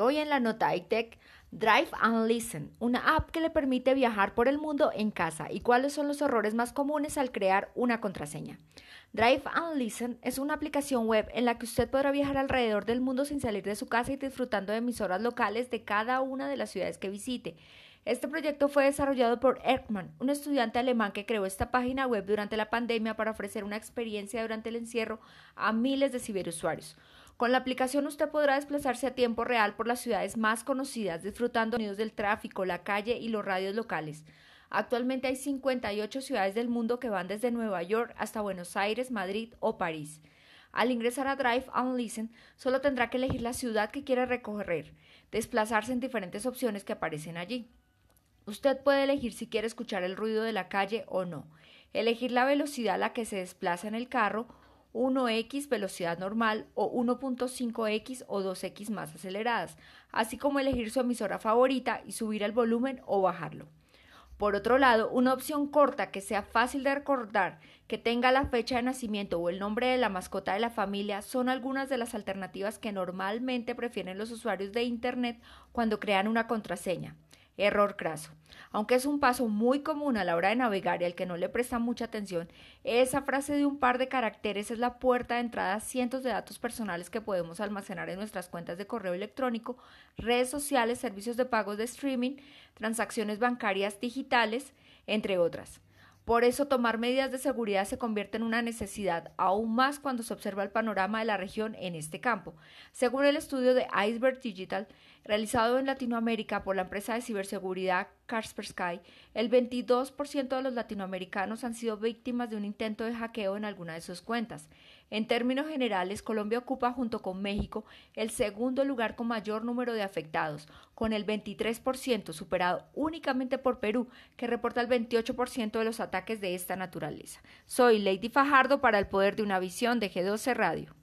Hoy en la nota iTech, Drive and Listen, una app que le permite viajar por el mundo en casa y cuáles son los errores más comunes al crear una contraseña. Drive and Listen es una aplicación web en la que usted podrá viajar alrededor del mundo sin salir de su casa y disfrutando de emisoras locales de cada una de las ciudades que visite. Este proyecto fue desarrollado por Erkman, un estudiante alemán que creó esta página web durante la pandemia para ofrecer una experiencia durante el encierro a miles de ciberusuarios. Con la aplicación usted podrá desplazarse a tiempo real por las ciudades más conocidas, disfrutando sonidos del tráfico, la calle y los radios locales. Actualmente hay 58 ciudades del mundo que van desde Nueva York hasta Buenos Aires, Madrid o París. Al ingresar a Drive and Listen, solo tendrá que elegir la ciudad que quiere recorrer, desplazarse en diferentes opciones que aparecen allí. Usted puede elegir si quiere escuchar el ruido de la calle o no, elegir la velocidad a la que se desplaza en el carro 1x velocidad normal o 1.5x o 2x más aceleradas, así como elegir su emisora favorita y subir el volumen o bajarlo. Por otro lado, una opción corta que sea fácil de recordar, que tenga la fecha de nacimiento o el nombre de la mascota de la familia son algunas de las alternativas que normalmente prefieren los usuarios de Internet cuando crean una contraseña. Error craso. Aunque es un paso muy común a la hora de navegar y al que no le presta mucha atención, esa frase de un par de caracteres es la puerta de entrada a cientos de datos personales que podemos almacenar en nuestras cuentas de correo electrónico, redes sociales, servicios de pagos de streaming, transacciones bancarias digitales, entre otras. Por eso tomar medidas de seguridad se convierte en una necesidad, aún más cuando se observa el panorama de la región en este campo. Según el estudio de Iceberg Digital, realizado en Latinoamérica por la empresa de ciberseguridad Kaspersky, el 22% de los latinoamericanos han sido víctimas de un intento de hackeo en alguna de sus cuentas. En términos generales, Colombia ocupa junto con México el segundo lugar con mayor número de afectados, con el 23%, superado únicamente por Perú, que reporta el 28% de los ataques de esta naturaleza. Soy Lady Fajardo para el Poder de una Visión de G12 Radio.